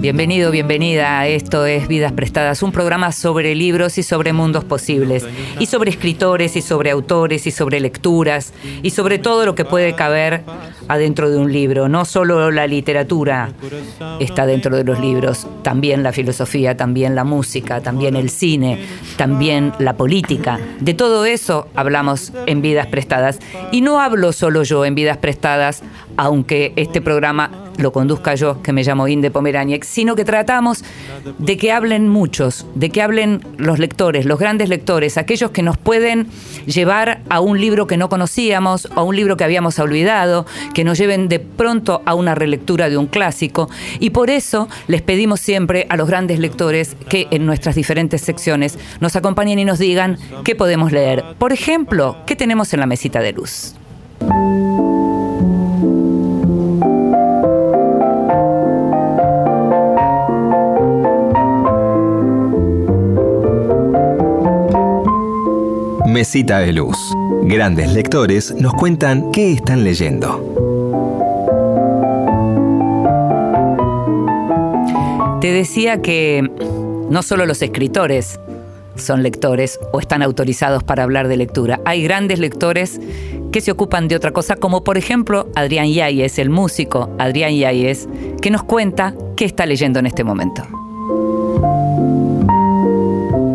Bienvenido, bienvenida. Esto es Vidas Prestadas, un programa sobre libros y sobre mundos posibles, y sobre escritores y sobre autores y sobre lecturas, y sobre todo lo que puede caber adentro de un libro. No solo la literatura está dentro de los libros, también la filosofía, también la música, también el cine, también la política. De todo eso hablamos en Vidas Prestadas. Y no hablo solo yo en Vidas Prestadas, aunque este programa lo conduzca yo, que me llamo Inde Pomeraniec, sino que tratamos de que hablen muchos, de que hablen los lectores, los grandes lectores, aquellos que nos pueden llevar a un libro que no conocíamos, a un libro que habíamos olvidado, que nos lleven de pronto a una relectura de un clásico. Y por eso les pedimos siempre a los grandes lectores que en nuestras diferentes secciones nos acompañen y nos digan qué podemos leer. Por ejemplo, ¿qué tenemos en la mesita de luz? Mesita de Luz. Grandes lectores nos cuentan qué están leyendo. Te decía que no solo los escritores son lectores o están autorizados para hablar de lectura. Hay grandes lectores que se ocupan de otra cosa, como por ejemplo Adrián Yáñez, el músico Adrián Yáñez, que nos cuenta qué está leyendo en este momento.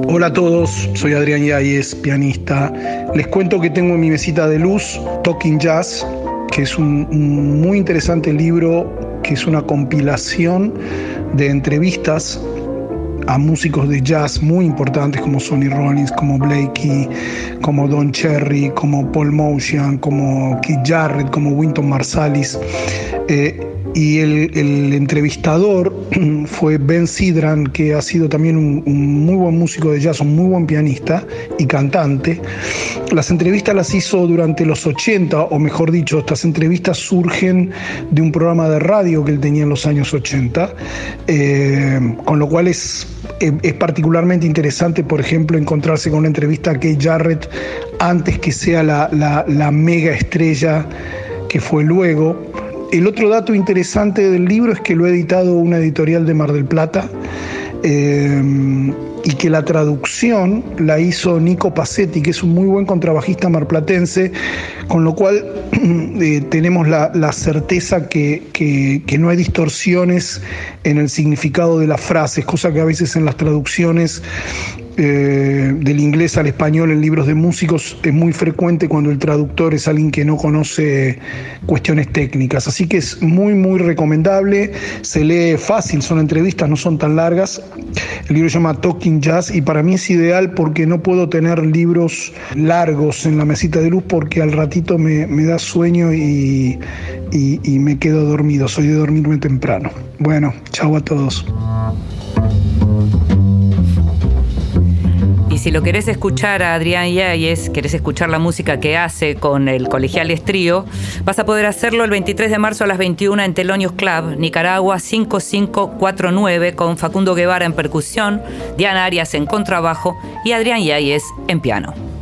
Hola a todos, soy Adrián Yáñez, pianista. Les cuento que tengo en mi mesita de luz Talking Jazz, que es un, muy interesante libro, que es una compilación de entrevistas a músicos de jazz muy importantes como Sonny Rollins, como Blakey, como Don Cherry, como Paul Motion, como Keith Jarrett, como Winton Marsalis. Eh, y el, entrevistador fue Ben Sidran, que ha sido también un, muy buen músico de jazz, un muy buen pianista y cantante. Las entrevistas las hizo durante los 80, o mejor dicho, estas entrevistas surgen de un programa de radio que él tenía en los años 80, eh, con lo cual es, es, particularmente interesante, por ejemplo, encontrarse con una entrevista a Kate Jarrett antes que sea la mega estrella que fue luego. El otro dato interesante del libro es que lo ha editado una editorial de Mar del Plata eh, y que la traducción la hizo Nico Pacetti, que es un muy buen contrabajista marplatense, con lo cual eh, tenemos la, certeza que, que, no hay distorsiones en el significado de las frases, cosa que a veces en las traducciones eh, del inglés al español en libros de músicos es muy frecuente cuando el traductor es alguien que no conoce cuestiones técnicas. Así que es muy, muy recomendable. Se lee fácil, son entrevistas, no son tan largas. El libro se llama Talking Jazz y para mí es ideal porque no puedo tener libros largos en la mesita de luz porque al ratito me, da sueño y, y me quedo dormido. Soy de dormirme temprano. Bueno, chao a todos. Y si lo querés escuchar a Adrián Yáñez, querés escuchar la música que hace con el Colegial Estrío, vas a poder hacerlo el 23 de marzo a las 21 en Telonios Club, Nicaragua 5549, con Facundo Guevara en percusión, Diana Arias en contrabajo y Adrián Yáñez en piano.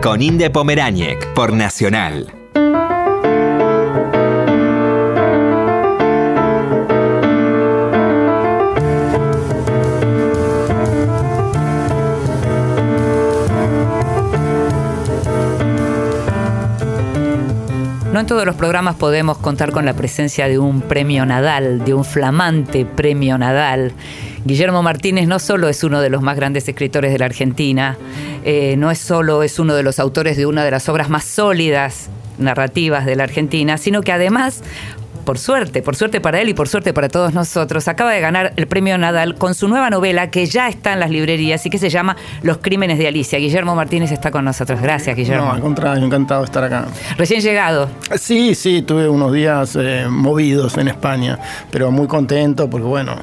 Con Inde Pomeráñez por Nacional. No en todos los programas podemos contar con la presencia de un premio Nadal, de un flamante premio Nadal. Guillermo Martínez no solo es uno de los más grandes escritores de la Argentina, eh, no es solo es uno de los autores de una de las obras más sólidas narrativas de la Argentina, sino que además por suerte, por suerte para él y por suerte para todos nosotros, acaba de ganar el premio Nadal con su nueva novela que ya está en las librerías y que se llama Los Crímenes de Alicia. Guillermo Martínez está con nosotros. Gracias, Guillermo. No, al contrario, encantado de estar acá. Recién llegado. Sí, sí, tuve unos días eh, movidos en España, pero muy contento porque, bueno,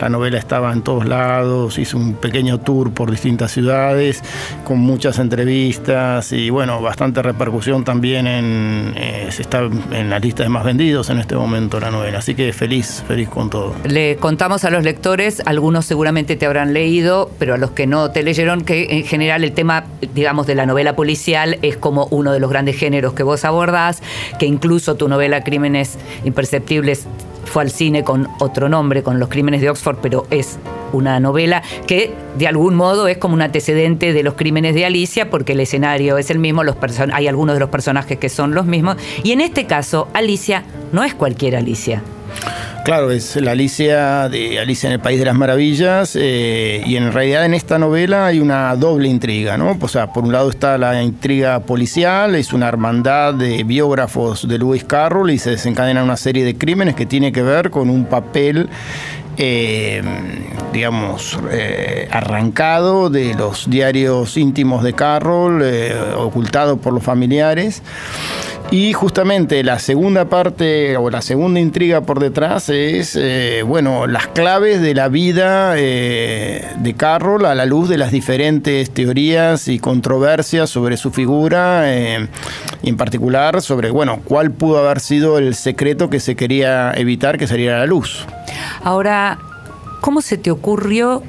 la novela estaba en todos lados, hice un pequeño tour por distintas ciudades, con muchas entrevistas y, bueno, bastante repercusión también en, eh, está en la lista de más vendidos en este momento la novela. Así que feliz, feliz con todo. Le contamos a los lectores, algunos seguramente te habrán leído, pero a los que no te leyeron, que en general el tema, digamos, de la novela policial es como uno de los grandes géneros que vos abordás, que incluso tu novela Crímenes Imperceptibles fue al cine con otro nombre, con Los Crímenes de Oxford, pero es una novela que de algún modo es como un antecedente de los crímenes de Alicia, porque el escenario es el mismo, hay algunos de los personajes que son los mismos, y en este caso Alicia no es cualquier Alicia. Claro, es la Alicia de Alicia en el País de las Maravillas eh, y en realidad en esta novela hay una doble intriga, ¿no? O sea, por un lado está la intriga policial, es una hermandad de biógrafos de Lewis Carroll y se desencadena una serie de crímenes que tiene que ver con un papel eh, digamos, eh, arrancado de los diarios íntimos de Carroll, ocultado por los familiares. Y justamente la segunda parte o la segunda intriga por detrás es, eh, bueno, las claves de la vida eh, de Carroll a la luz de las diferentes teorías y controversias sobre su figura eh, y en particular sobre, bueno, cuál pudo haber sido el secreto que se quería evitar que saliera a la luz. Ahora, ¿cómo se te ocurrió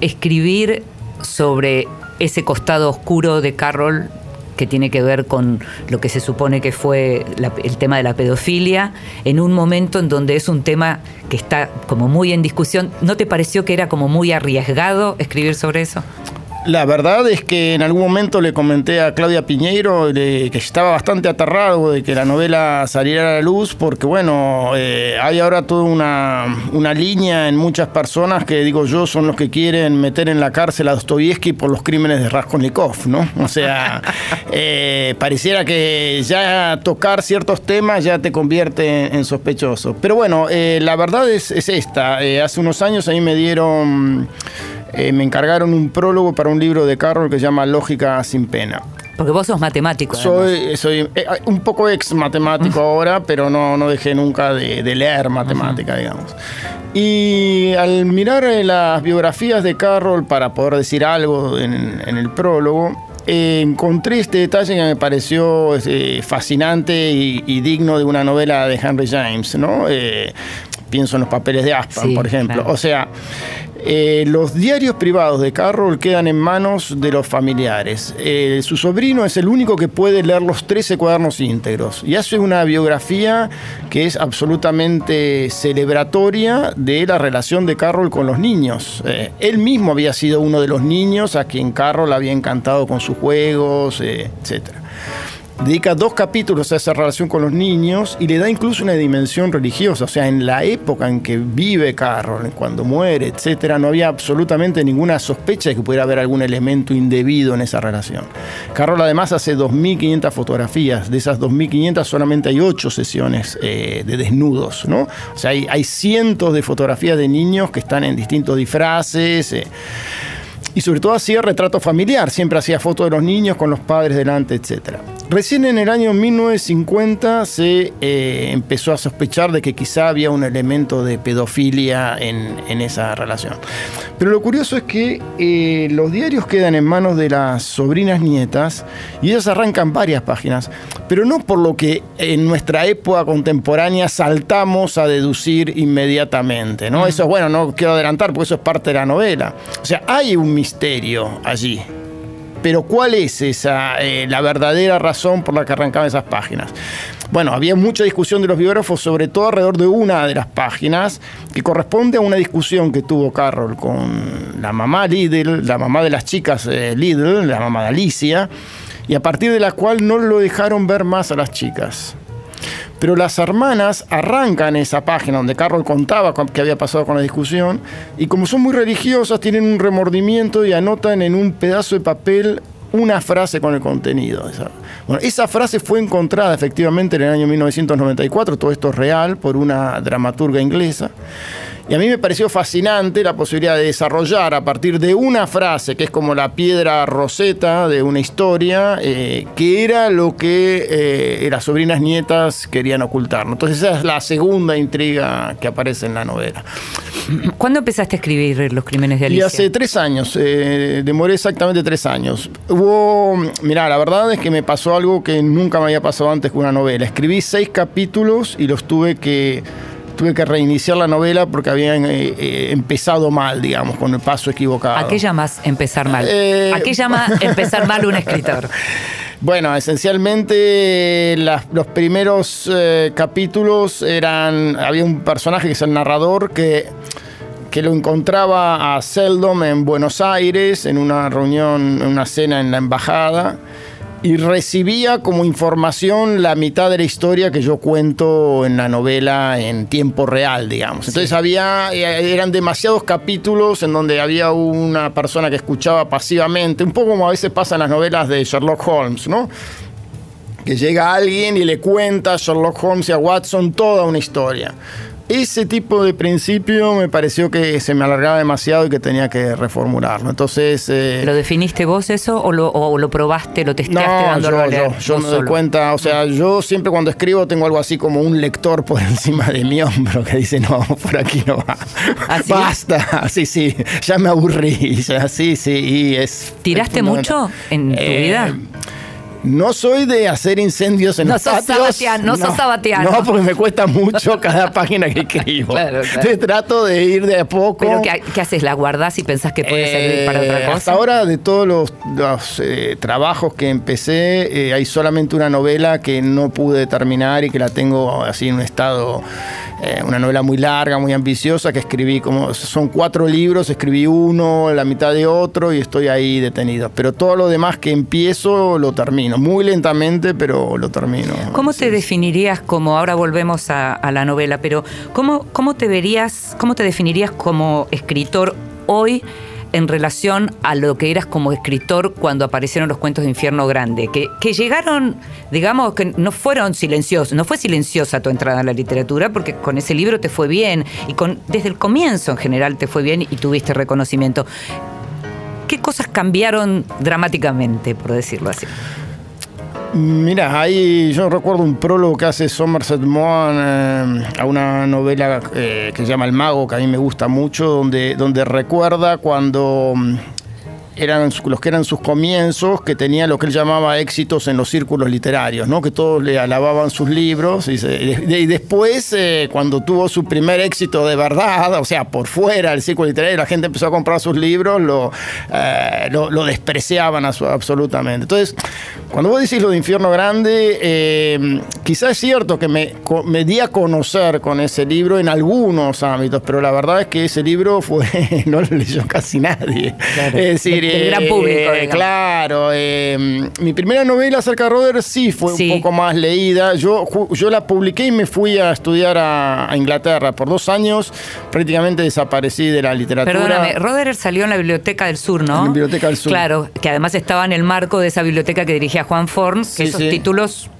escribir sobre ese costado oscuro de Carroll que tiene que ver con lo que se supone que fue el tema de la pedofilia, en un momento en donde es un tema que está como muy en discusión. ¿No te pareció que era como muy arriesgado escribir sobre eso? La verdad es que en algún momento le comenté a Claudia Piñeiro que estaba bastante aterrado de que la novela saliera a la luz, porque bueno, eh, hay ahora toda una, una, línea en muchas personas que digo yo son los que quieren meter en la cárcel a Dostoyevsky por los crímenes de Raskolnikov, ¿no? O sea, eh, pareciera que ya tocar ciertos temas ya te convierte en, sospechoso. Pero bueno, eh, la verdad es, es esta. hace unos años a mí me dieron eh, me encargaron un prólogo para un libro de Carroll que se llama Lógica sin pena. Porque vos sos matemático. Soy, soy eh, un poco ex matemático ahora, pero no, no dejé nunca de, leer matemática, digamos. Y al mirar eh, las biografías de Carroll para poder decir algo en, el prólogo, encontré este detalle que me pareció fascinante y, digno de una novela de Henry James, ¿no? Pienso en los papeles de Aspan, por ejemplo. O sea, eh, los diarios privados de Carroll quedan en manos de los familiares. Eh, su sobrino es el único que puede leer los 13 cuadernos íntegros y hace una biografía que es absolutamente celebratoria de la relación de Carroll con los niños. Eh, él mismo había sido uno de los niños a quien Carroll había encantado con sus juegos, etcétera dedica dos capítulos a esa relación con los niños y le da incluso una dimensión religiosa. O sea, en la época en que vive Carroll, cuando muere, etcétera, no había absolutamente ninguna sospecha de que pudiera haber algún elemento indebido en esa relación. Carroll además hace 2.500 fotografías. De esas 2.500 solamente hay 8 sesiones eh, de desnudos, ¿no? O sea, hay, cientos de fotografías de niños que están en distintos disfraces. Eh, y sobre todo hacía retrato familiar, siempre hacía fotos de los niños con los padres delante, etcétera. Recién en el año 1950 se eh, empezó a sospechar de que quizá había un elemento de pedofilia en, esa relación. Pero lo curioso es que eh, los diarios quedan en manos de las sobrinas nietas y ellas arrancan varias páginas, pero no por lo que en nuestra época contemporánea saltamos a deducir inmediatamente. ¿no? Eso es bueno, no quiero adelantar porque eso es parte de la novela. O sea, hay un misterio allí. Pero ¿cuál es esa, eh, la verdadera razón por la que arrancaban esas páginas? Bueno, había mucha discusión de los biógrafos, sobre todo alrededor de una de las páginas, que corresponde a una discusión que tuvo Carroll con la mamá Lidl, la mamá de las chicas eh, Lidl, la mamá de Alicia, y a partir de la cual no lo dejaron ver más a las chicas. Pero las hermanas arrancan esa página donde Carol contaba qué había pasado con la discusión y como son muy religiosas tienen un remordimiento y anotan en un pedazo de papel una frase con el contenido. Bueno, esa frase fue encontrada efectivamente en el año 1994, todo esto es real, por una dramaturga inglesa. Y a mí me pareció fascinante la posibilidad de desarrollar a partir de una frase, que es como la piedra roseta de una historia, eh, que era lo que eh, las sobrinas nietas querían ocultar. Entonces esa es la segunda intriga que aparece en la novela. ¿Cuándo empezaste a escribir Los Crímenes de Alicia? Y hace tres años, eh, demoré exactamente tres años. Hubo, mirá, la verdad es que me pasó algo que nunca me había pasado antes con una novela. Escribí seis capítulos y los tuve que tuve que reiniciar la novela porque habían eh, eh, empezado mal, digamos, con el paso equivocado. ¿A qué llamas empezar mal? Eh, ¿A qué llama empezar mal un escritor? Bueno, esencialmente los primeros capítulos eran. Había un personaje que es el narrador que, que lo encontraba a Seldom en Buenos Aires en una reunión, en una cena en la embajada y recibía como información la mitad de la historia que yo cuento en la novela en tiempo real, digamos. Entonces había, eh, eran demasiados capítulos en donde había una persona que escuchaba pasivamente, un poco como a veces pasa en las novelas de Sherlock Holmes, ¿no? Que llega alguien y le cuenta a Sherlock Holmes y a Watson toda una historia. Ese tipo de principio me pareció que se me alargaba demasiado y que tenía que reformularlo. Entonces. Eh, ¿Lo definiste vos eso o lo, probaste, lo testeaste no, yo, yo, yo me doy cuenta. O sea, yo siempre cuando escribo tengo algo así como un lector por encima de mi hombro que dice, no, por aquí no va. ¿Ah, Basta. Sí, sí, ya me aburrí. Ya, sí, sí. Y es. ¿Tiraste mucho en tu eh, vida? No soy de hacer incendios en no los sos no, sos sabatiano. No, porque me cuesta mucho cada página que escribo. claro, Entonces trato de ir de a poco. ¿Pero qué, haces? ¿La guardás y pensás que puede servir para otra eh, cosa? Hasta ahora, de todos los, eh, trabajos que empecé, eh, hay solamente una novela que no pude terminar y que la tengo así en un estado eh, una novela muy larga, muy ambiciosa, que escribí como, son cuatro libros, escribí uno, la mitad de otro y estoy ahí detenido. Pero todo lo demás que empiezo lo termino, muy lentamente, pero lo termino. ¿Cómo te definirías como, ahora volvemos a, a, la novela, pero ¿cómo, cómo te verías, cómo te definirías como escritor hoy? en relación a lo que eras como escritor cuando aparecieron los cuentos de Infierno Grande, que, que llegaron, digamos, que no fueron silenciosos, no fue silenciosa tu entrada en la literatura, porque con ese libro te fue bien y con, desde el comienzo en general te fue bien y tuviste reconocimiento. ¿Qué cosas cambiaron dramáticamente, por decirlo así? Mira, ahí yo recuerdo un prólogo que hace Somerset Maugham eh, a una novela eh, que se llama El Mago, que a mí me gusta mucho, donde, donde recuerda cuando mm, eran los que eran sus comienzos, que tenía lo que él llamaba éxitos en los círculos literarios, ¿no? que todos le alababan sus libros. Y, después, eh, cuando tuvo su primer éxito de verdad, o sea, por fuera del círculo literario, la gente empezó a comprar sus libros, lo, eh, lo, despreciaban absolutamente. Entonces, cuando vos decís lo de Infierno Grande, eh, quizás es cierto que me, me di a conocer con ese libro en algunos ámbitos, pero la verdad es que ese libro fue no lo leyó casi nadie. Es decir, el gran público. claro, eh, mi primera novela acerca de Roder sí fue un poco más leída. Yo, yo la publiqué y me fui a estudiar a, Inglaterra. Por dos años prácticamente desaparecí de la literatura. Perdóname, Roder salió en la Biblioteca del Sur, ¿no? En la Biblioteca del Sur. Claro, que además estaba en el marco de esa biblioteca que dirigía Juan Forns, que esos títulos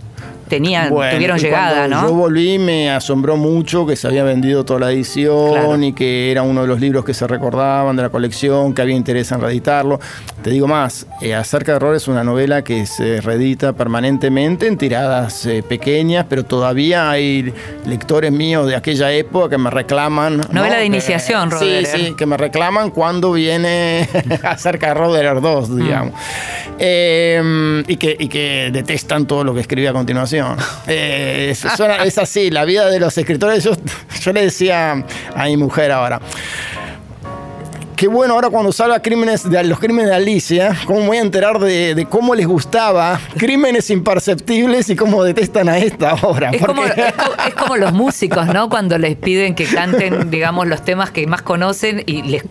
tenían, tuvieron llegada, ¿no? Yo volví, me asombró mucho que se había vendido toda la edición y que era uno de los libros que se recordaban de la colección, que había interés en reeditarlo. Te digo más, eh, Acerca de Errores es una novela que se reedita permanentemente en tiradas eh, pequeñas, pero todavía hay lectores míos de aquella época que me reclaman. Novela de iniciación, Roder. Sí, sí, que me reclaman cuando viene Acerca de Roder 2, mm. digamos. Em, y, que, y que detestan todo lo que escribí a continuación. Eh, es, así, la vida de los escritores. Yo, yo le decía a mi mujer ahora. Qué bueno ahora cuando salga crímenes de, los crímenes de Alicia, cómo me voy a enterar de, cómo les gustaba Crímenes Imperceptibles y cómo detestan a esta obra. Es, como, como, los músicos, ¿no? Cuando les piden que canten, digamos, los temas que más conocen y, les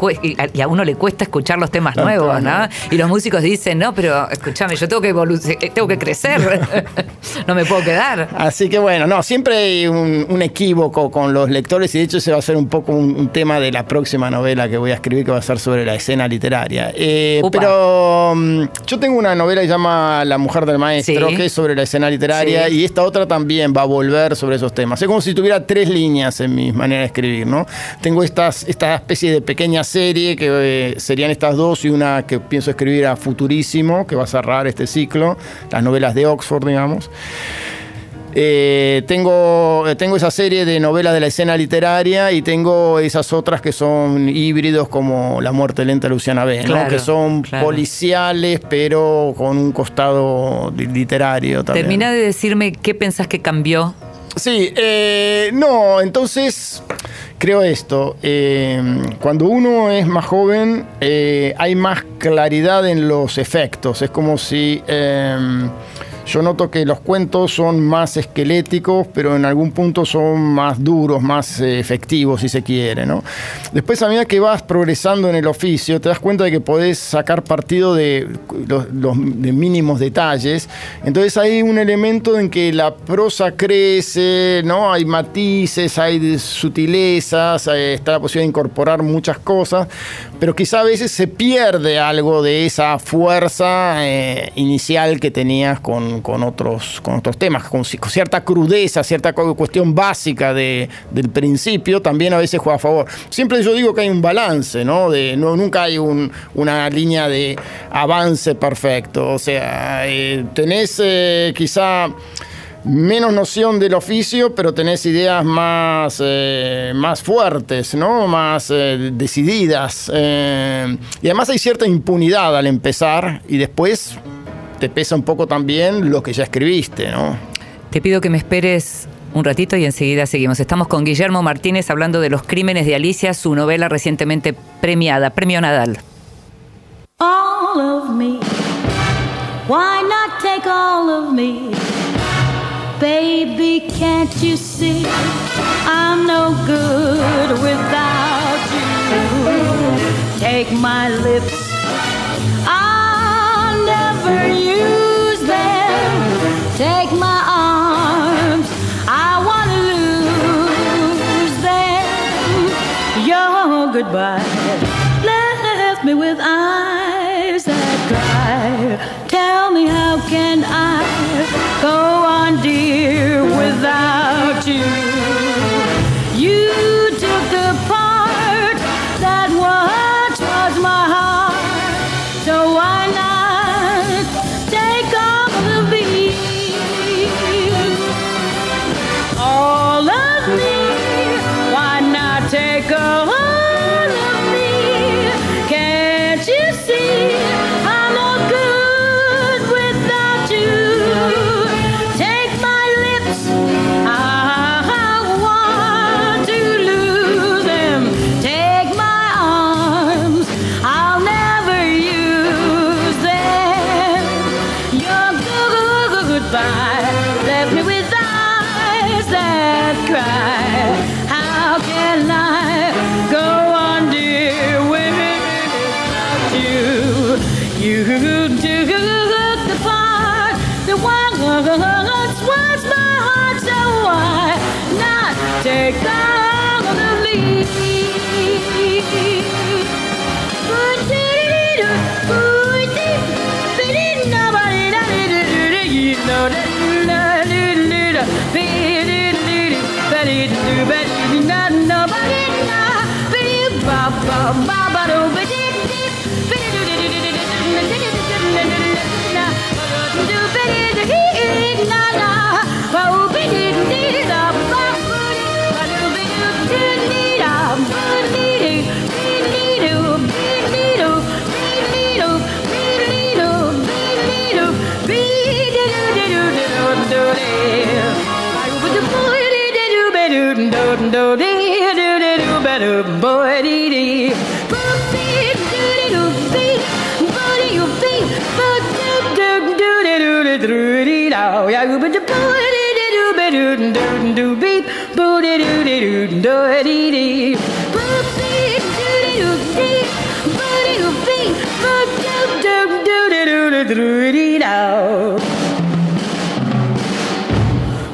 y a uno le cuesta escuchar los temas nuevos, ¿no? Y los músicos dicen, no, pero escúchame, yo tengo que, eh, tengo que crecer, no me puedo quedar. Así que bueno, no, siempre hay un, equívoco con los lectores y de hecho ese va a ser un poco un, tema de la próxima novela que voy a escribir que va a ser sobre la escena literaria. Eh, pero mm, yo tengo una novela que se llama La mujer del maestro, que es sobre la escena literaria y esta otra también va a volver sobre esos temas. Es como si tuviera tres líneas en mi manera de escribir, ¿no? Tengo estas, esta especie de pequeña serie que eh, serían estas dos y una que pienso escribir a futurísimo, que va a cerrar este ciclo, las novelas de Oxford, digamos. Eh, tengo, eh, tengo esa serie de novelas de la escena literaria y tengo esas otras que son híbridos como La muerte lenta de Luciana B, que son policiales pero con un costado literario también. Termina de decirme qué pensás que cambió. Sí, eh, no, entonces creo esto, cuando uno es más joven hay más claridad en los efectos, es como si yo noto que los cuentos son más esqueléticos, pero en algún punto son más duros, más eh, efectivos, si se quiere. Después, a medida que vas progresando en el oficio, te das cuenta de que podés sacar partido de los, mínimos detalles. Entonces hay un elemento en que la prosa crece, ¿no? hay matices, hay sutilezas, eh, está la posibilidad de incorporar muchas cosas, pero quizá a veces se pierde algo de esa fuerza eh, inicial que tenías con con, otros, con otros temas, con, cierta crudeza, cierta cuestión básica de, del principio, también a veces juega a favor. Siempre yo digo que hay un balance, ¿no? Nunca hay una línea de avance perfecto. O sea, eh, tenés eh, quizá menos noción del oficio, pero tenés ideas más, eh, más fuertes, ¿no? Más decididas. y además hay cierta impunidad al empezar y después te pesa un poco también lo que ya escribiste, ¿no? Te pido que me esperes un ratito y enseguida seguimos. Estamos con Guillermo Martínez hablando de los crímenes de Alicia, su novela recientemente premiada, Premio Nadal. All of me. Why not take all of me? Baby, can't you see I'm no good without you? Take my lips. Take my arms, I want to lose them. Your goodbye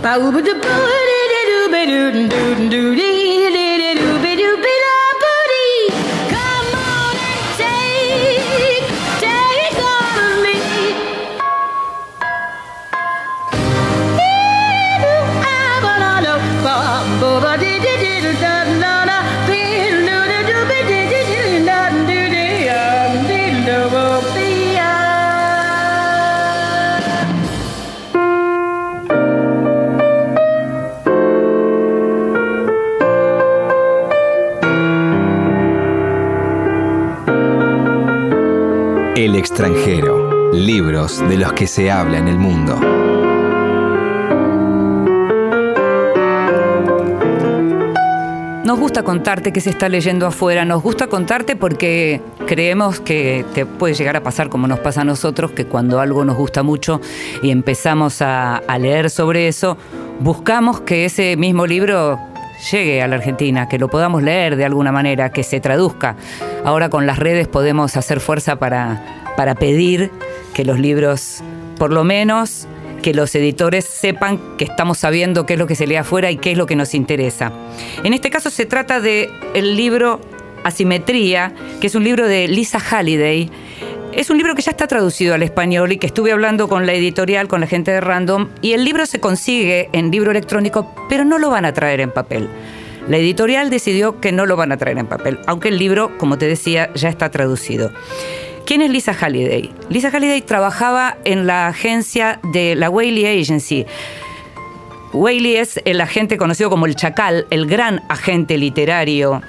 Ba-ooba-da-ba-da-da-da-ba-doodin-doodin-doodin extranjero. Libros de los que se habla en el mundo. Nos gusta contarte qué se está leyendo afuera, nos gusta contarte porque creemos que te puede llegar a pasar como nos pasa a nosotros, que cuando algo nos gusta mucho y empezamos a, a leer sobre eso, buscamos que ese mismo libro llegue a la Argentina, que lo podamos leer de alguna manera, que se traduzca. Ahora con las redes podemos hacer fuerza para, para pedir que los libros, por lo menos, que los editores sepan que estamos sabiendo qué es lo que se lee afuera y qué es lo que nos interesa. En este caso se trata de el libro Asimetría, que es un libro de Lisa Halliday. Es un libro que ya está traducido al español y que estuve hablando con la editorial, con la gente de Random, y el libro se consigue en libro electrónico, pero no lo van a traer en papel. La editorial decidió que no lo van a traer en papel, aunque el libro, como te decía, ya está traducido. ¿Quién es Lisa Halliday? Lisa Halliday trabajaba en la agencia de la Whaley Agency. Whaley es el agente conocido como el Chacal, el gran agente literario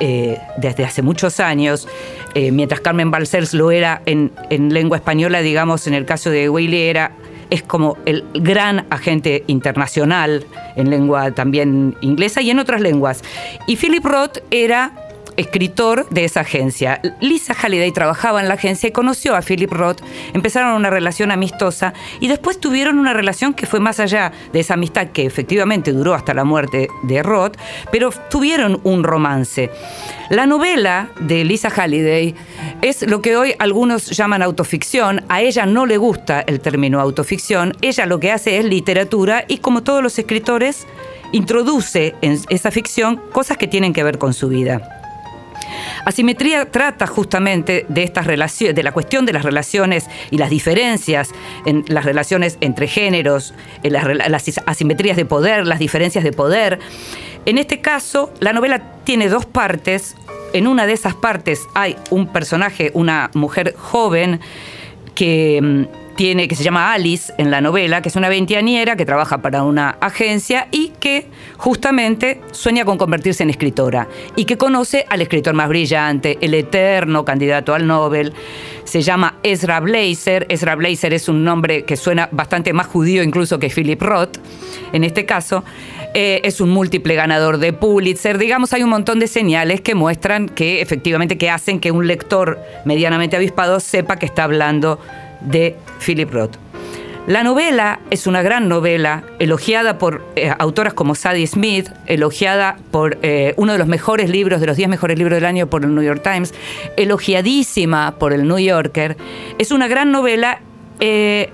eh, desde hace muchos años, eh, mientras Carmen Balcells lo era en, en, lengua española, digamos, en el caso de Whaley era, es como el gran agente internacional en lengua también inglesa y en otras lenguas. Y Philip Roth era escritor de esa agencia. Lisa Halliday trabajaba en la agencia y conoció a Philip Roth, empezaron una relación amistosa y después tuvieron una relación que fue más allá de esa amistad que efectivamente duró hasta la muerte de Roth, pero tuvieron un romance. La novela de Lisa Halliday es lo que hoy algunos llaman autoficción, a ella no le gusta el término autoficción, ella lo que hace es literatura y como todos los escritores introduce en esa ficción cosas que tienen que ver con su vida. Asimetría trata justamente de estas relaciones, de la cuestión de las relaciones y las diferencias en las relaciones entre géneros, en las, las asimetrías de poder, las diferencias de poder. En este caso, la novela tiene dos partes. En una de esas partes hay un personaje, una mujer joven que tiene, que se llama Alice en la novela, que es una veinteañera que trabaja para una agencia y que justamente sueña con convertirse en escritora y que conoce al escritor más brillante, el eterno candidato al Nobel. Se llama Ezra Blazer. Ezra Blazer es un nombre que suena bastante más judío incluso que Philip Roth, en este caso. Eh, es un múltiple ganador de Pulitzer. Digamos, hay un montón de señales que muestran que efectivamente que hacen que un lector medianamente avispado sepa que está hablando de Philip Roth. La novela es una gran novela, elogiada por eh, autoras como Sadie Smith, elogiada por eh, uno de los mejores libros, de los 10 mejores libros del año por el New York Times, elogiadísima por el New Yorker. Es una gran novela eh,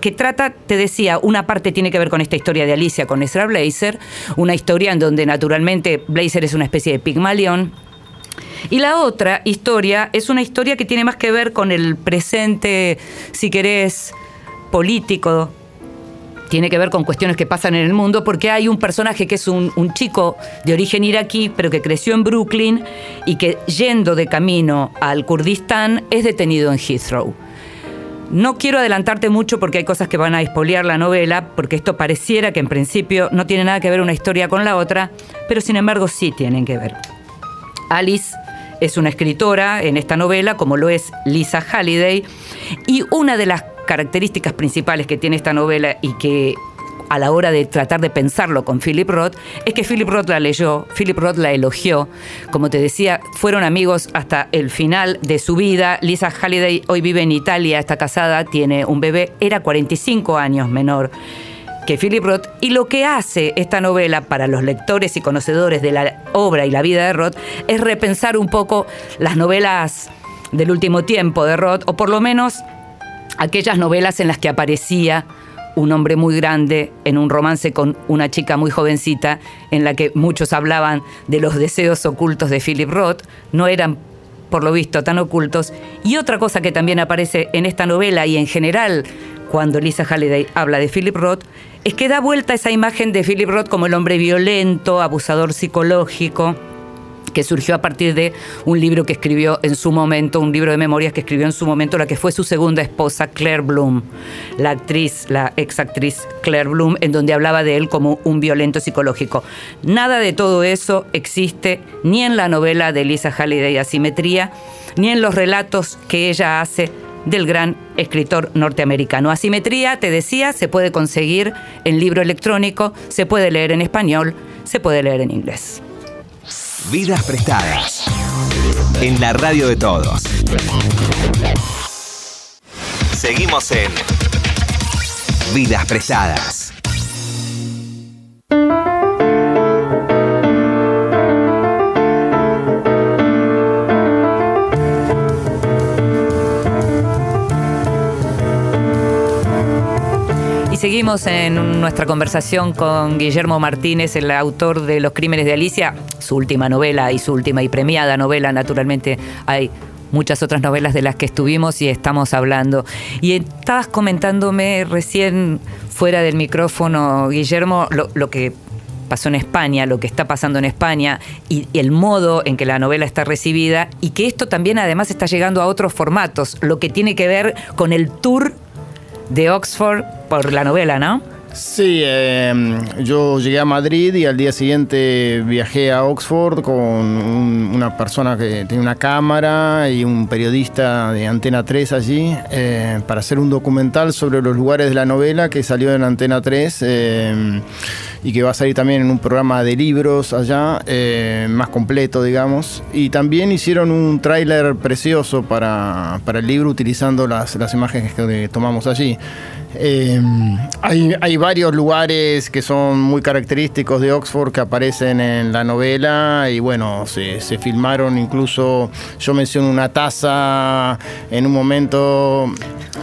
que trata, te decía, una parte tiene que ver con esta historia de Alicia con Ezra Blazer, una historia en donde naturalmente Blazer es una especie de pigmalión. Y la otra historia es una historia que tiene más que ver con el presente, si querés, político, tiene que ver con cuestiones que pasan en el mundo, porque hay un personaje que es un, chico de origen iraquí, pero que creció en Brooklyn y que yendo de camino al Kurdistán es detenido en Heathrow. No quiero adelantarte mucho porque hay cosas que van a expoliar la novela, porque esto pareciera que en principio no tiene nada que ver una historia con la otra, pero sin embargo sí tienen que ver. Alice es una escritora en esta novela, como lo es Lisa Halliday, y una de las características principales que tiene esta novela y que a la hora de tratar de pensarlo con Philip Roth es que Philip Roth la leyó, Philip Roth la elogió. Como te decía, fueron amigos hasta el final de su vida. Lisa Halliday hoy vive en Italia, está casada, tiene un bebé, era 45 años menor que Philip Roth y lo que hace esta novela para los lectores y conocedores de la obra y la vida de Roth es repensar un poco las novelas del último tiempo de Roth o por lo menos aquellas novelas en las que aparecía un hombre muy grande en un romance con una chica muy jovencita en la que muchos hablaban de los deseos ocultos de Philip Roth, no eran por lo visto tan ocultos. Y otra cosa que también aparece en esta novela y en general cuando Lisa Halliday habla de Philip Roth es que da vuelta esa imagen de Philip Roth como el hombre violento, abusador psicológico que surgió a partir de un libro que escribió en su momento, un libro de memorias que escribió en su momento la que fue su segunda esposa, Claire Bloom, la actriz, la ex actriz Claire Bloom, en donde hablaba de él como un violento psicológico. Nada de todo eso existe ni en la novela de Lisa Halliday Asimetría, ni en los relatos que ella hace del gran escritor norteamericano. Asimetría, te decía, se puede conseguir en libro electrónico, se puede leer en español, se puede leer en inglés. Vidas prestadas. En la radio de todos. Seguimos en Vidas prestadas. Seguimos en nuestra conversación con Guillermo Martínez, el autor de Los Crímenes de Alicia, su última novela y su última y premiada novela, naturalmente hay muchas otras novelas de las que estuvimos y estamos hablando. Y estabas comentándome recién fuera del micrófono, Guillermo, lo, que pasó en España, lo que está pasando en España y el modo en que la novela está recibida y que esto también además está llegando a otros formatos, lo que tiene que ver con el tour de Oxford por la novela, ¿no? Sí, eh, yo llegué a Madrid y al día siguiente viajé a Oxford con un- una persona que tiene una cámara y un periodista de Antena 3 allí eh, para hacer un documental sobre los lugares de la novela que salió en Antena 3 eh, y que va a salir también en un programa de libros allá, eh, más completo, digamos. Y también hicieron un tráiler precioso para, para el libro utilizando las, las imágenes que tomamos allí. Eh, hay, hay varios lugares que son muy característicos de Oxford que aparecen en la novela y bueno, se, se filmaron. Incluso, yo menciono una taza en un momento,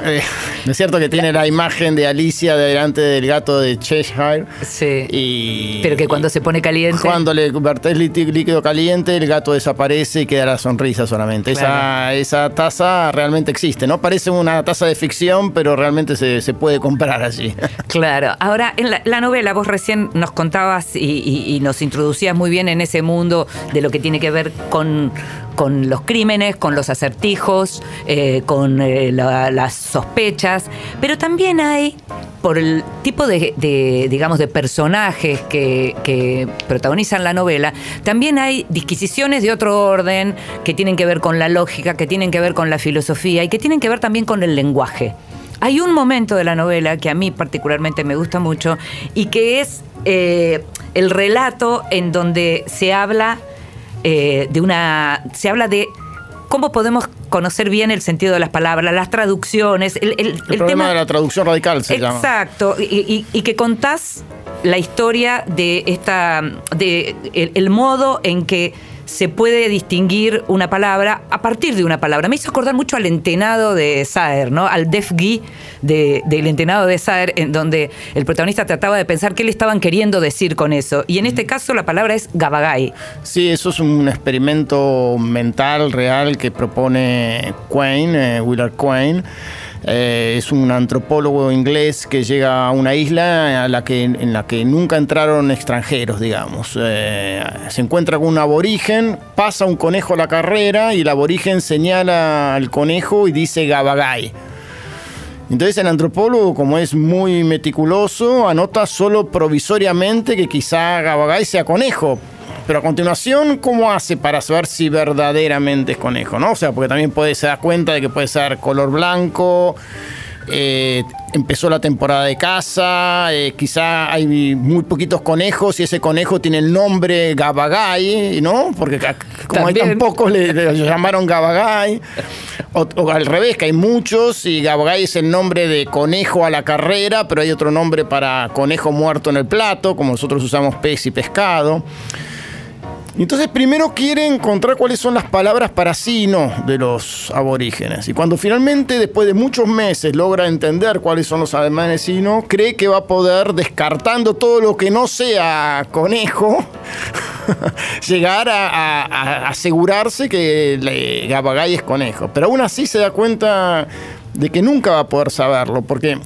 eh, es cierto que tiene la imagen de Alicia delante del gato de Cheshire Sí. y... Pero que cuando se pone caliente. Cuando le vertés lí- líquido caliente, el gato desaparece y queda la sonrisa solamente. Claro. Esa, esa taza realmente existe, ¿no? Parece una taza de ficción, pero realmente se, se puede comprar allí. Claro. Ahora, en la, la novela, vos recién nos contabas y, y- y nos introducías muy bien en ese mundo de lo que tiene que ver con, con los crímenes, con los acertijos, eh, con eh, la- las sospechas, pero también hay, por el tipo de, de, digamos, de personajes que, que protagonizan la novela, también hay disquisiciones de otro orden que tienen que ver con la lógica, que tienen que ver con la filosofía y que tienen que ver también con el lenguaje. Hay un momento de la novela que a mí particularmente me gusta mucho y que es eh, el relato en donde se habla eh, de una. se habla de cómo podemos conocer bien el sentido de las palabras, las traducciones, el, el- El, el problema tema. de la traducción radical se llama. Exacto, y, y- y que contás la historia de esta. de el modo en que se puede distinguir una palabra a partir de una palabra. Me hizo acordar mucho al entenado de Saer, ¿no? Al Def Guy de- del entenado de Saer, en donde el protagonista trataba de pensar qué le estaban queriendo decir con eso. Y en este caso la palabra es Gabagay. Sí, eso es un experimento mental real que propone Quine, eh, Willard Quine. Eh, es un antropólogo inglés que llega a una isla a la que, en la que nunca entraron extranjeros, digamos. Eh, se encuentra con un aborigen, pasa un conejo a la carrera y el aborigen señala al conejo y dice Gabagay. Entonces el antropólogo, como es muy meticuloso, anota solo provisoriamente que quizá Gabagay sea conejo. Pero a continuación, ¿cómo hace para saber si verdaderamente es conejo? ¿no? O sea, porque también puede se da cuenta de que puede ser color blanco, eh, empezó la temporada de caza, eh, quizá hay muy poquitos conejos y ese conejo tiene el nombre Gabagay, ¿no? Porque como hay tan También. pocos le, le llamaron Gabagay. O, o al revés, que hay muchos y Gabagay es el nombre de conejo a la carrera, pero hay otro nombre para conejo muerto en el plato, como nosotros usamos pez y pescado. Entonces primero quiere encontrar cuáles son las palabras para sí y no de los aborígenes. Y cuando finalmente, después de muchos meses, logra entender cuáles son los alemanes y no, cree que va a poder, descartando todo lo que no sea conejo, llegar a, a- asegurarse que Gabagay es conejo. Pero aún así se da cuenta de que nunca va a poder saberlo, porque,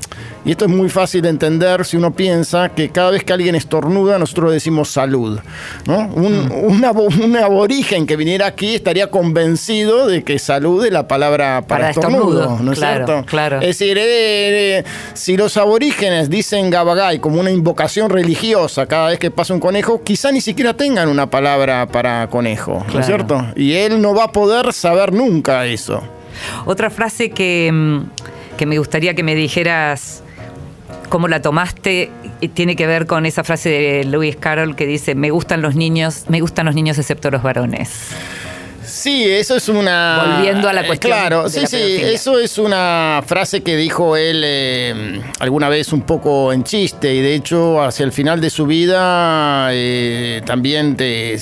y esto es muy fácil de entender si uno piensa que cada vez que alguien estornuda, nosotros decimos salud. ¿no? Un, un aborigen que viniera aquí estaría convencido de que salud es la palabra para, Para estornudo, estornudo, ¿no es claro, cierto? claro. Es decir, eh, eh, si los aborígenes dicen Gabagay como una invocación religiosa cada vez que pasa un conejo, quizá ni siquiera tengan una palabra para conejo, ¿no es cierto? Y él no va a poder saber nunca eso. Otra frase que, mm, que me gustaría que me dijeras cómo la tomaste tiene que ver con esa frase de Lewis Carroll que dice, me gustan los niños, me gustan los niños excepto los varones. Sí, eso es una. Volviendo a la eh, cuestión Claro, de sí, la sí, eso es una frase que dijo él eh, alguna vez un poco en chiste y de hecho hacia el final de su vida eh, también te-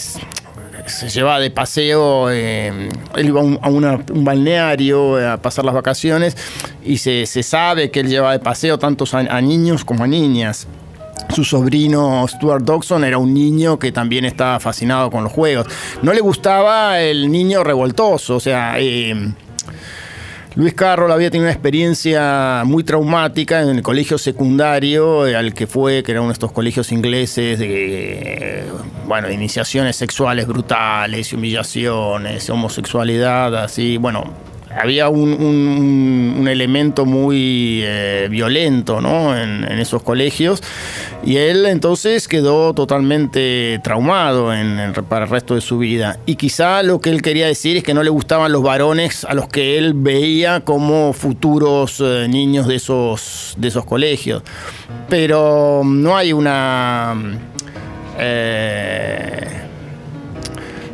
se llevaba de paseo, eh, él iba a un, balneario eh, a pasar las vacaciones y se, se sabe que él lleva de paseo tanto a, a niños como a niñas. Su sobrino Stuart Dodson era un niño que también estaba fascinado con los juegos. No le gustaba el niño revoltoso, o sea, eh, Luis Carroll había tenido una experiencia muy traumática en el colegio secundario eh, al que fue, que era uno de estos colegios ingleses de, bueno, iniciaciones sexuales brutales, humillaciones, homosexualidad, así, bueno, había un, un- elemento muy eh, violento ¿no? en, esos colegios y él entonces quedó totalmente traumado en para el resto de su vida. Y quizá lo que él quería decir es que no le gustaban los varones a los que él veía como futuros eh, niños de esos, de esos colegios. Pero no hay una... eh,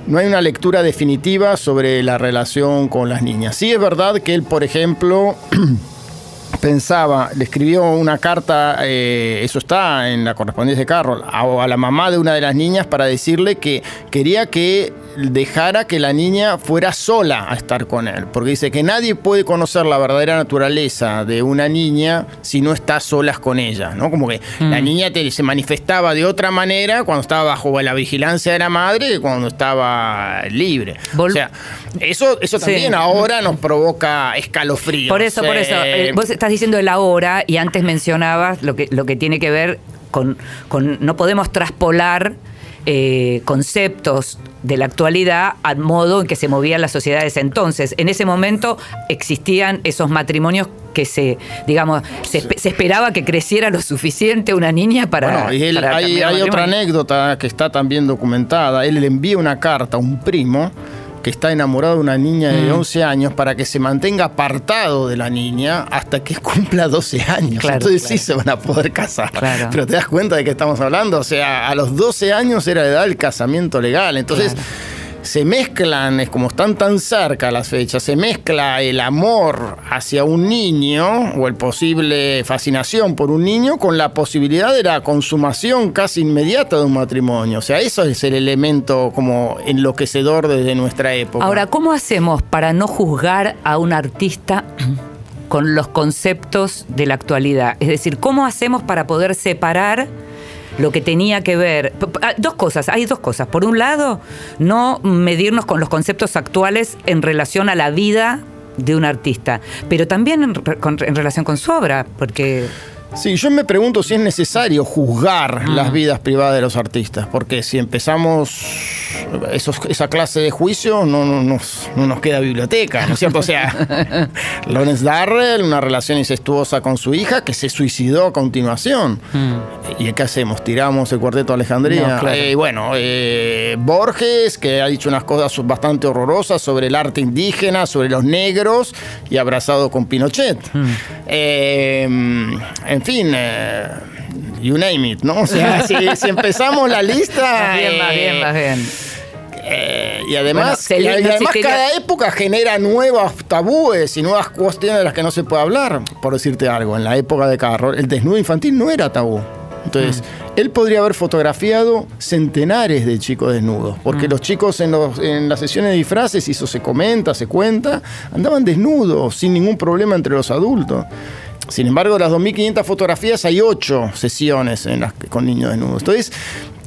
no hay una lectura definitiva sobre la relación con las niñas. Sí es verdad que él, por ejemplo, pensaba, le escribió una carta, eh, eso está en la correspondencia de Carroll, a, a la mamá de una de las niñas para decirle que quería que dejara que la niña fuera sola a estar con él, porque dice que nadie puede conocer la verdadera naturaleza de una niña si no está solas con ella, ¿no? Como que la niña te- se manifestaba de otra manera cuando estaba bajo la vigilancia de la madre que cuando estaba libre. Vol- o sea, eso, eso Sí. también ahora nos provoca escalofríos. Por eso, por eso. Eh, vos estás diciendo el ahora y antes mencionabas lo que, lo que tiene que ver con, con no podemos traspolar eh, conceptos de la actualidad al modo en que se movían las sociedades entonces. En ese momento existían esos matrimonios que se, digamos, se, espe- se esperaba que creciera lo suficiente una niña para. Bueno, y él- para hay, hay otra anécdota que está también documentada. Él le envía una carta a un primo que está enamorado de una niña Mm. de 11 años para que se mantenga apartado de la niña hasta que cumpla 12 años. Claro, Entonces claro. sí se van a poder casar. Claro. Pero te das cuenta de que estamos hablando. O sea, a los 12 años era la edad del casamiento legal. Entonces... Se mezclan, es como están tan cerca las fechas, se mezcla el amor hacia un niño o el posible fascinación por un niño con la posibilidad de la consumación casi inmediata de un matrimonio. O sea, eso es el elemento como enloquecedor desde nuestra época. Ahora, ¿cómo hacemos para no juzgar a un artista con los conceptos de la actualidad? Es decir, ¿cómo hacemos para poder separar lo que tenía que ver? Ah, Dos cosas, hay dos cosas. Por un lado, no medirnos con los conceptos actuales en relación a la vida de un artista, pero también en, en relación con su obra, porque... Sí, yo me pregunto si es necesario juzgar las vidas privadas de los artistas, porque si empezamos esos- esa clase de juicio no, no nos, no nos queda biblioteca, ¿no es cierto? O sea, Lawrence Darrell, una relación incestuosa con su hija que se suicidó a continuación. ¿Y qué hacemos? ¿Tiramos el cuarteto de Alejandría? No, claro. Eh, bueno, eh, Borges, que ha dicho unas cosas bastante horrorosas sobre el arte indígena, sobre los negros, y abrazado con Pinochet. Eh, en fin, eh, you name it, ¿no? O sea, si, si empezamos la lista... Más bien, más eh, bien, más bien. eh, y además, Bueno, y además existiría- cada época genera nuevos tabúes y nuevas cuestiones de las que no se puede hablar. Por decirte algo, en la época de Carroll, el desnudo infantil no era tabú. Entonces, Mm. él podría haber fotografiado centenares de chicos desnudos, Mm. porque los chicos en, los- en las sesiones de disfraces, y eso se comenta, se cuenta, andaban desnudos, sin ningún problema entre los adultos. Sin embargo, de las 2.500 fotografías hay 8 sesiones en las que- con niños desnudos. Entonces,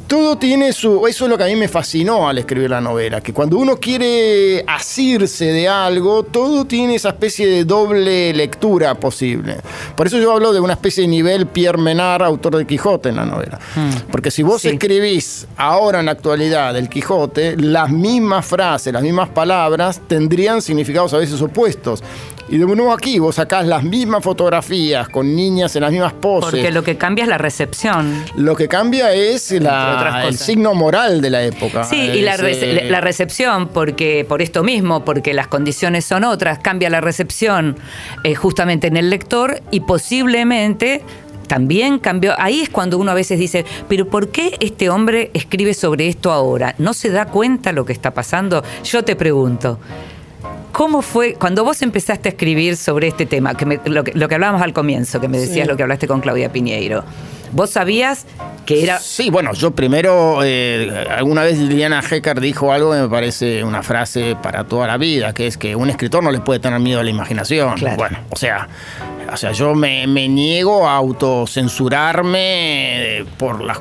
todo tiene su... Eso es lo que a mí me fascinó al escribir la novela, que cuando uno quiere asirse de algo, todo tiene esa especie de doble lectura posible. Por eso yo hablo de una especie de nivel Pierre Menard, autor de Quijote en la novela. Porque si vos Sí. escribís ahora en la actualidad del Quijote, las mismas frases, las mismas palabras tendrían significados a veces opuestos. Y de nuevo aquí, vos sacás las mismas fotografías con niñas en las mismas poses. Porque lo que cambia es la recepción. Lo que cambia es la- el signo moral de la época. Sí, y la, Es, rece- eh, la recepción, porque por esto mismo, porque las condiciones son otras, cambia la recepción eh, justamente en el lector y posiblemente también cambió. Ahí es cuando uno a veces dice, pero ¿por qué este hombre escribe sobre esto ahora? ¿No se da cuenta lo que está pasando? Yo te pregunto. ¿Cómo fue cuando vos empezaste a escribir sobre este tema? Que me- lo, que, lo que hablábamos al comienzo, que me decías lo que hablaste con Claudia Piñeiro. ¿Vos sabías que era Sí, bueno, yo primero, eh, alguna vez Liliana Hecker dijo algo que me parece una frase para toda la vida, que es que un escritor no le puede tener miedo a la imaginación. Claro. Bueno, o sea, o sea yo me, me niego a autocensurarme eh, por las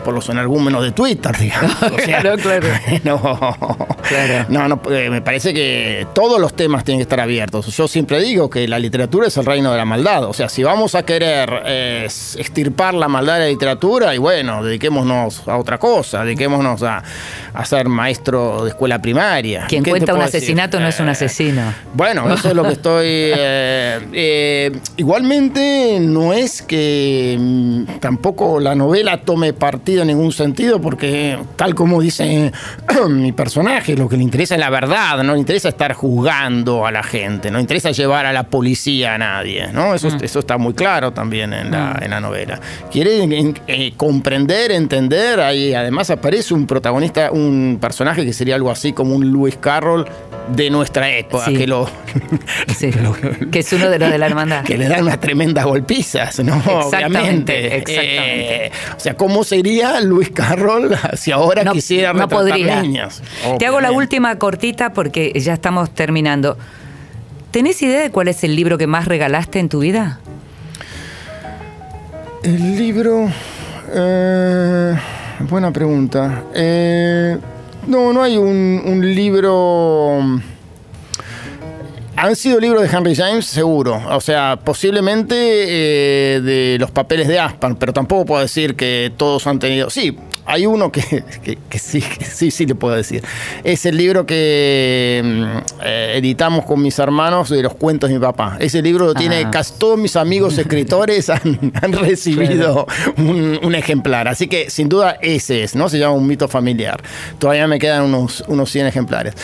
por los energúmenos de Twitter, digamos. O sea, Claro, claro. No, Claro. no, no, eh, me parece que todos los temas tienen que estar abiertos. Yo siempre digo que la literatura es el reino de la maldad. O sea, si vamos a querer eh, extirpar la maldad de la literatura, y bueno, dediquémonos a otra cosa, dediquémonos a, a ser maestro de escuela primaria. quien ¿Qué te cuenta un decir? asesinato no es un Eh, asesino? bueno, eso es lo que estoy. eh, igualmente, no es que mm, tampoco la novela tome partido en ningún sentido, porque, tal como dice mi personaje, lo que le interesa es la verdad, no le interesa estar juzgando a la gente, no le interesa llevar a la policía a nadie, ¿no? Eso, eso está muy claro también en la, en la novela. Quiere en- eh, comprender, entender, ahí además aparece un protagonista, un personaje que sería algo así como un Lewis Carroll de nuestra época, Sí. que lo Sí, que es uno de los de la hermandad. que le dan unas tremendas golpizas, ¿no? Exactamente, Obviamente. exactamente. Eh, o sea, ¿cómo sería Luis Carroll si ahora no, quisiera no retratar podría. niñas? Te hago la última cortita porque ya estamos terminando. ¿Tenés idea de cuál es el libro que más regalaste en tu vida? El libro. eh, buena pregunta. Eh, no, no hay un, un libro. Han sido libros de Henry James, seguro. O sea, posiblemente eh, de los papeles de Aspan, pero tampoco puedo decir que todos han tenido. Sí, hay uno que, que- que sí, que sí, sí le puedo decir. Es el libro que mm, eh, editamos con mis hermanos de los cuentos de mi papá. Ese libro lo tiene Ah. casi todos mis amigos escritores han, han recibido un, un ejemplar. Así que sin duda ese es, ¿no? Se llama un mito familiar. Todavía me quedan unos, unos 100 ejemplares.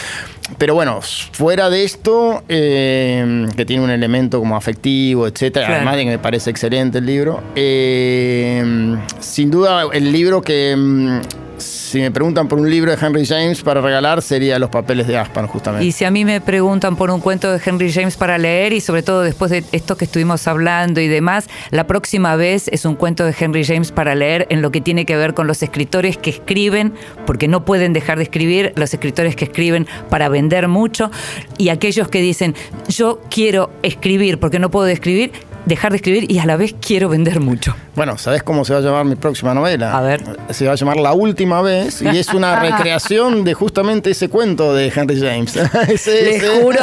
Pero bueno, fuera de esto, eh, que tiene un elemento como afectivo, etcétera, Claro. además de que me parece excelente el libro, eh, sin duda el libro que, mm, si me preguntan por un libro de Henry James para regalar, sería Los papeles de Aspan, justamente. Y si a mí me preguntan por un cuento de Henry James para leer y sobre todo después de esto que estuvimos hablando y demás, la próxima vez es un cuento de Henry James para leer en lo que tiene que ver con los escritores que escriben, porque no pueden dejar de escribir, los escritores que escriben para vender mucho y aquellos que dicen, yo quiero escribir porque no puedo escribir. Dejar de escribir y a la vez quiero vender mucho. Bueno, ¿sabes cómo se va a llamar mi próxima novela? A ver. Se va a llamar La Última Vez y es una recreación de justamente ese cuento de Henry James. Ese- Te ese- juro,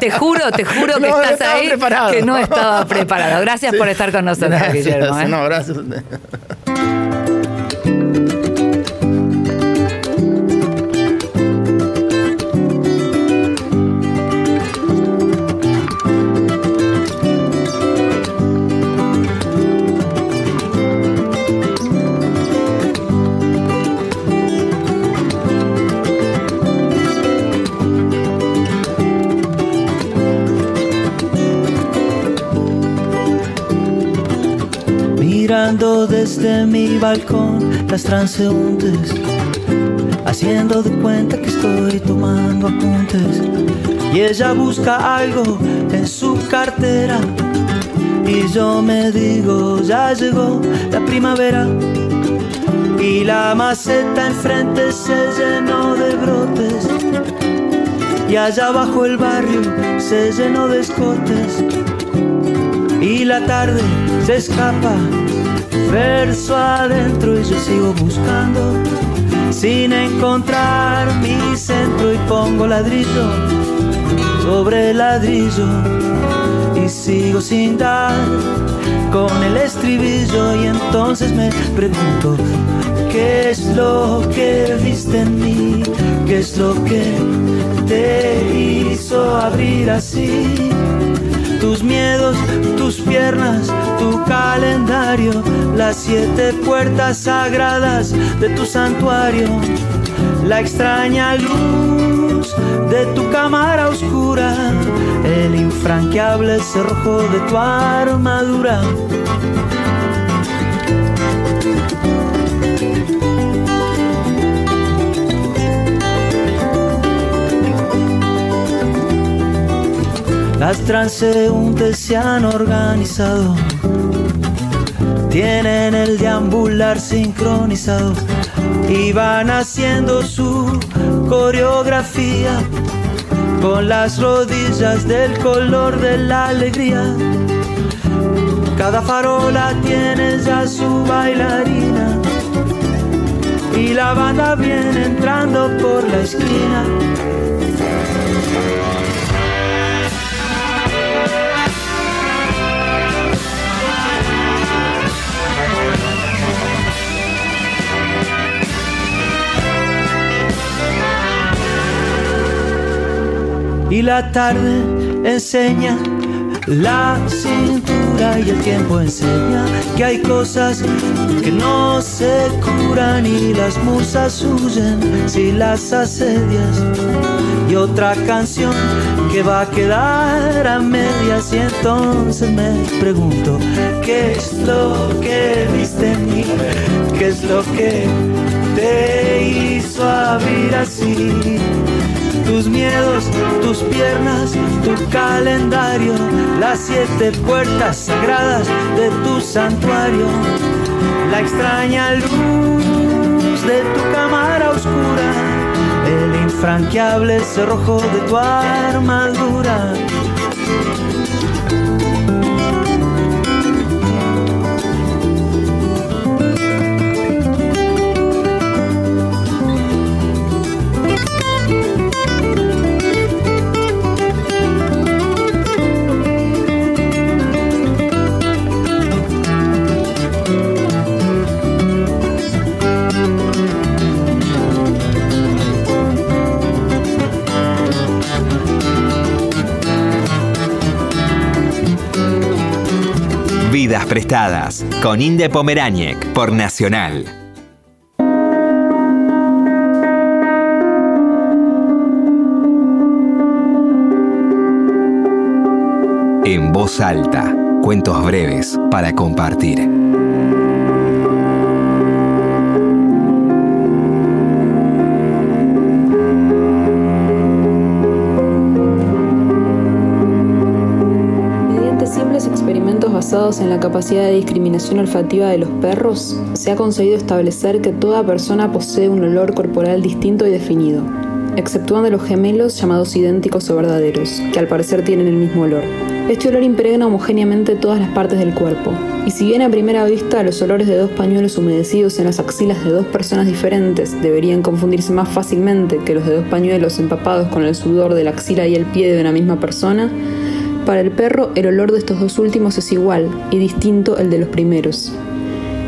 te juro, te juro que No, estás ahí, preparado. que no estaba preparado. Gracias por estar con nosotros, Gracias, Guillermo. ¿eh? No, gracias. Mirando desde mi balcón las transeúntes, haciendo de cuenta que estoy tomando apuntes. Y ella busca algo en su cartera. Y yo me digo, ya llegó la primavera. Y la maceta enfrente se llenó de brotes. Y allá abajo el barrio se llenó de escotes y la tarde se escapa verso adentro y yo sigo buscando sin encontrar mi centro y pongo ladrillo sobre ladrillo y sigo sin dar con el estribillo y entonces me pregunto qué es lo que viste en mí qué es lo que te hizo abrir así tus miedos, tus piernas, tu calendario, las siete puertas sagradas de tu santuario, la extraña luz de tu cámara oscura, el infranqueable cerrojo de tu armadura. Las transeúntes se han organizado, tienen el deambular sincronizado y van haciendo su coreografía con las rodillas del color de la alegría. Cada farola tiene ya su bailarina y la banda viene entrando por la esquina. Y la tarde enseña la cintura y el tiempo enseña que hay cosas que no se curan y las musas huyen si las asedias. Y otra canción que va a quedar a medias y entonces me pregunto qué es lo que viste en mí qué es lo que te hizo abrir así tus miedos, tus piernas, tu calendario, las siete puertas sagradas de tu santuario, la extraña luz de tu cámara oscura, el infranqueable cerrojo de tu armadura. Con Inde Pomeráñez por Nacional. En voz alta, cuentos breves para compartir. Basados en la capacidad de discriminación olfativa de los perros, se ha conseguido establecer que toda persona posee un olor corporal distinto y definido, exceptuando los gemelos llamados idénticos o verdaderos, que al parecer tienen el mismo olor. Este olor impregna homogéneamente todas las partes del cuerpo, y si bien a primera vista los olores de dos pañuelos humedecidos en las axilas de dos personas diferentes deberían confundirse más fácilmente que los de dos pañuelos empapados con el sudor de la axila y el pie de una misma persona, para el perro el olor de estos dos últimos es igual y distinto el de los primeros.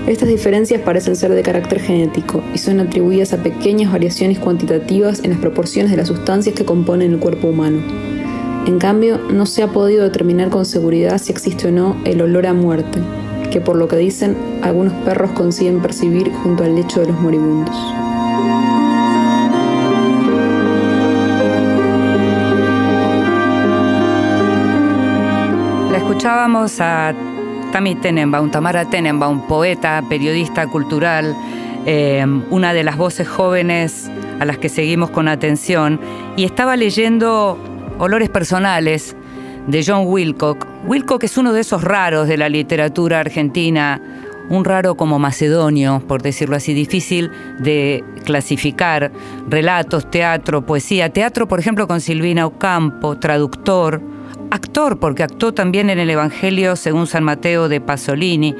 Estas diferencias parecen ser de carácter genético y son atribuidas a pequeñas variaciones cuantitativas en las proporciones de las sustancias que componen el cuerpo humano. En cambio, no se ha podido determinar con seguridad si existe o no el olor a muerte, que por lo que dicen, algunos perros consiguen percibir junto al lecho de los moribundos. Escuchábamos a Tammy Tenenbaum, Tamara Tenenbaum, poeta, periodista cultural, eh, una de las voces jóvenes a las que seguimos con atención, y estaba leyendo Olores Personales de John Wilcock. Wilcock es uno de esos raros de la literatura argentina, un raro como macedonio, por decirlo así, difícil de clasificar. Relatos, teatro, poesía. Teatro, por ejemplo, con Silvina Ocampo, traductor, actor, porque actuó también en el Evangelio según San Mateo de Pasolini.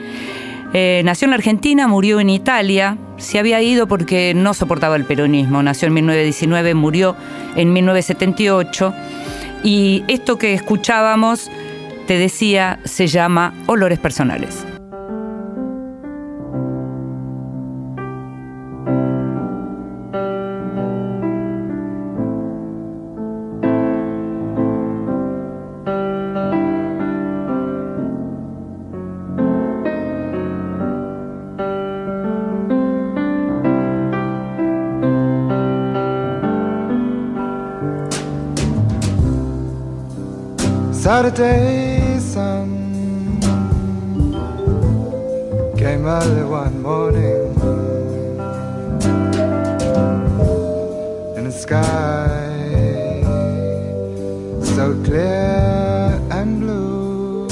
Eh, nació en la Argentina, murió en Italia, se había ido porque no soportaba el peronismo, nació en 1919, murió en 1978 y esto que escuchábamos, te decía, se llama Olores Personales. Saturday sun came early one morning in a sky so clear and blue.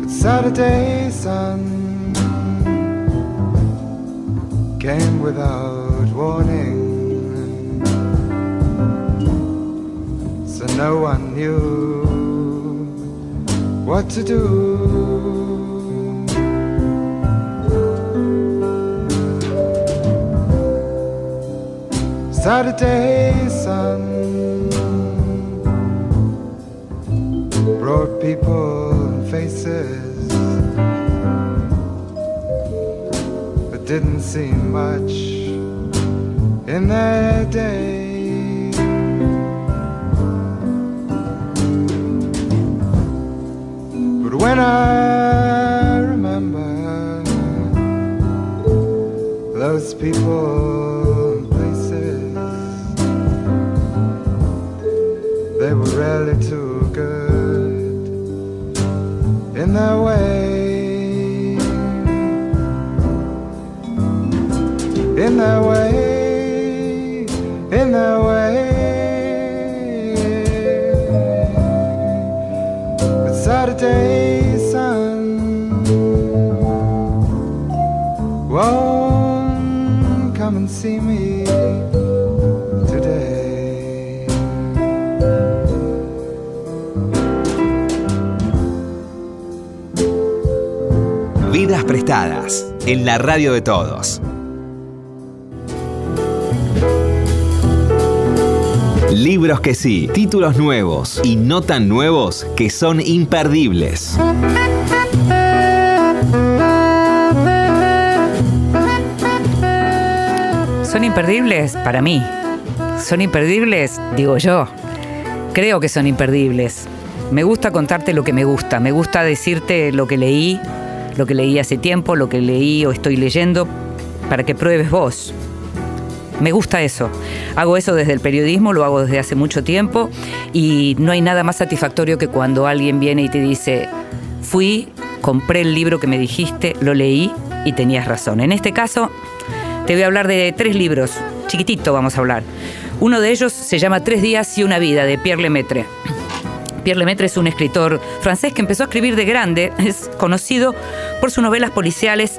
But Saturday sun came without warning. No one knew what to do. Saturday sun brought people and faces, but didn't seem much in their day. When I remember those people and places, they were really too good in their way. In their way, in their way. Saturday Vidas prestadas en la radio de todos. Libros que sí, títulos nuevos y no tan nuevos que son imperdibles. ¿Son imperdibles? Para mí. ¿Son imperdibles? Digo yo. Creo que son imperdibles. Me gusta contarte lo que me gusta. Me gusta decirte lo que leí, lo que leí hace tiempo, lo que leí o estoy leyendo, para que pruebes vos. Me gusta eso. Hago eso desde el periodismo, lo hago desde hace mucho tiempo y no hay nada más satisfactorio que cuando alguien viene y te dice, fui, compré el libro que me dijiste, lo leí y tenías razón. En este caso, te voy a hablar de tres libros, chiquitito vamos a hablar. Uno de ellos se llama Tres días y una vida, de Pierre Lemaitre. Pierre Lemaitre es un escritor francés que empezó a escribir de grande, es conocido por sus novelas policiales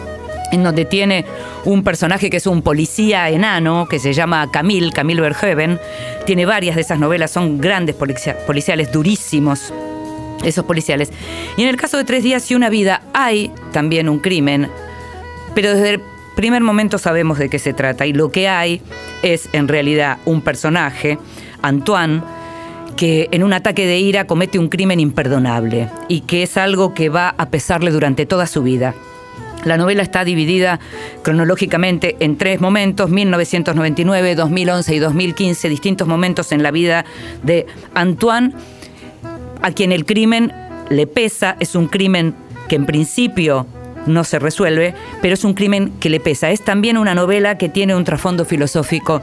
en donde tiene un personaje que es un policía enano, que se llama Camille, Camille Verhoeven. Tiene varias de esas novelas, son grandes policia- policiales, durísimos, esos policiales. Y en el caso de Tres días y una vida hay también un crimen, pero desde el primer momento sabemos de qué se trata. Y lo que hay es en realidad un personaje, Antoine, que en un ataque de ira comete un crimen imperdonable y que es algo que va a pesarle durante toda su vida. La novela está dividida cronológicamente en tres momentos, 1999, 2011 y 2015, distintos momentos en la vida de Antoine, a quien el crimen le pesa, es un crimen que en principio no se resuelve, pero es un crimen que le pesa. Es también una novela que tiene un trasfondo filosófico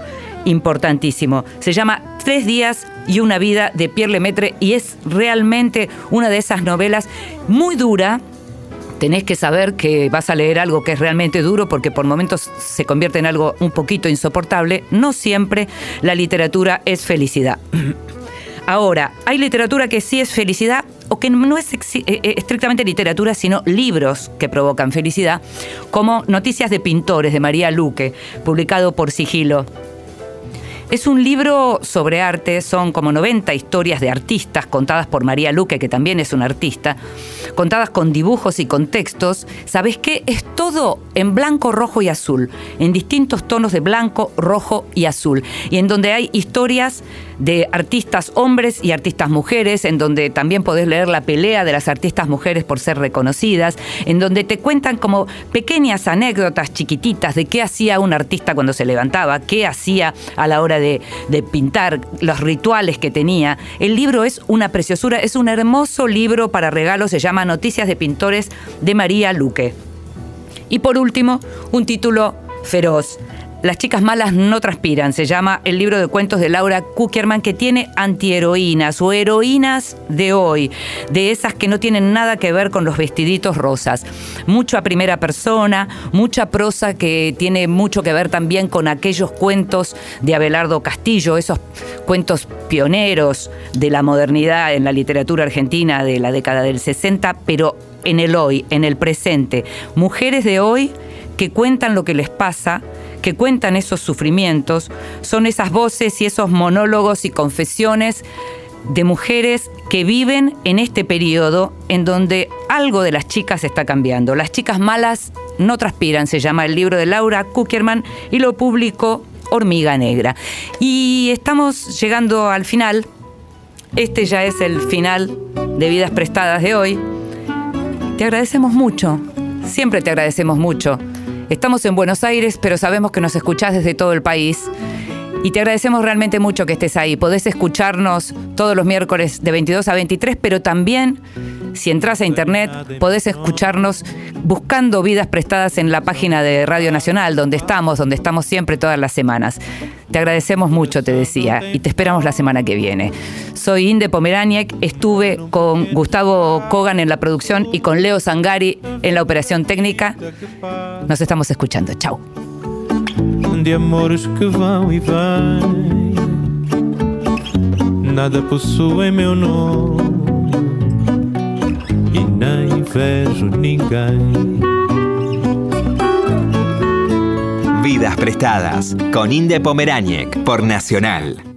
importantísimo. Se llama Tres días y una vida de Pierre Lemaitre y es realmente una de esas novelas muy dura, tenés que saber que vas a leer algo que es realmente duro porque por momentos se convierte en algo un poquito insoportable. No siempre la literatura es felicidad. Ahora, hay literatura que sí es felicidad o que no es eh, eh, estrictamente literatura, sino libros que provocan felicidad, como Noticias de Pintores de María Luque, publicado por Sigilo. Es un libro sobre arte, son como 90 historias de artistas contadas por María Luque, que también es una artista, contadas con dibujos y con textos. ¿Sabes qué? Es todo en blanco, rojo y azul, en distintos tonos de blanco, rojo y azul, y en donde hay historias de artistas hombres y artistas mujeres, en donde también podés leer la pelea de las artistas mujeres por ser reconocidas, en donde te cuentan como pequeñas anécdotas chiquititas de qué hacía un artista cuando se levantaba, qué hacía a la hora de, de pintar, los rituales que tenía. El libro es una preciosura, es un hermoso libro para regalos, se llama Noticias de Pintores de María Luque. Y por último, un título feroz. Las chicas malas no transpiran, se llama el libro de cuentos de Laura Kuckerman que tiene antiheroínas o heroínas de hoy, de esas que no tienen nada que ver con los vestiditos rosas. Mucho a primera persona, mucha prosa que tiene mucho que ver también con aquellos cuentos de Abelardo Castillo, esos cuentos pioneros de la modernidad en la literatura argentina de la década del 60, pero en el hoy, en el presente. Mujeres de hoy que cuentan lo que les pasa, que cuentan esos sufrimientos, son esas voces y esos monólogos y confesiones de mujeres que viven en este periodo en donde algo de las chicas está cambiando. Las chicas malas no transpiran, se llama el libro de Laura Kuckerman y lo publicó Hormiga Negra. Y estamos llegando al final. Este ya es el final de Vidas Prestadas de hoy. Te agradecemos mucho, siempre te agradecemos mucho. Estamos en Buenos Aires, pero sabemos que nos escuchás desde todo el país. Y te agradecemos realmente mucho que estés ahí. Podés escucharnos todos los miércoles de 22 a 23, pero también, si entras a internet, podés escucharnos buscando vidas prestadas en la página de Radio Nacional, donde estamos, donde estamos siempre todas las semanas. Te agradecemos mucho, te decía, y te esperamos la semana que viene. Soy Inde Pomeraniec, estuve con Gustavo Kogan en la producción y con Leo Sangari en la operación técnica. Nos estamos escuchando. Chau. de amores que vão e vêm. Nada possui meu nome e nem. Vidas prestadas con Inde Pomeráñez por Nacional.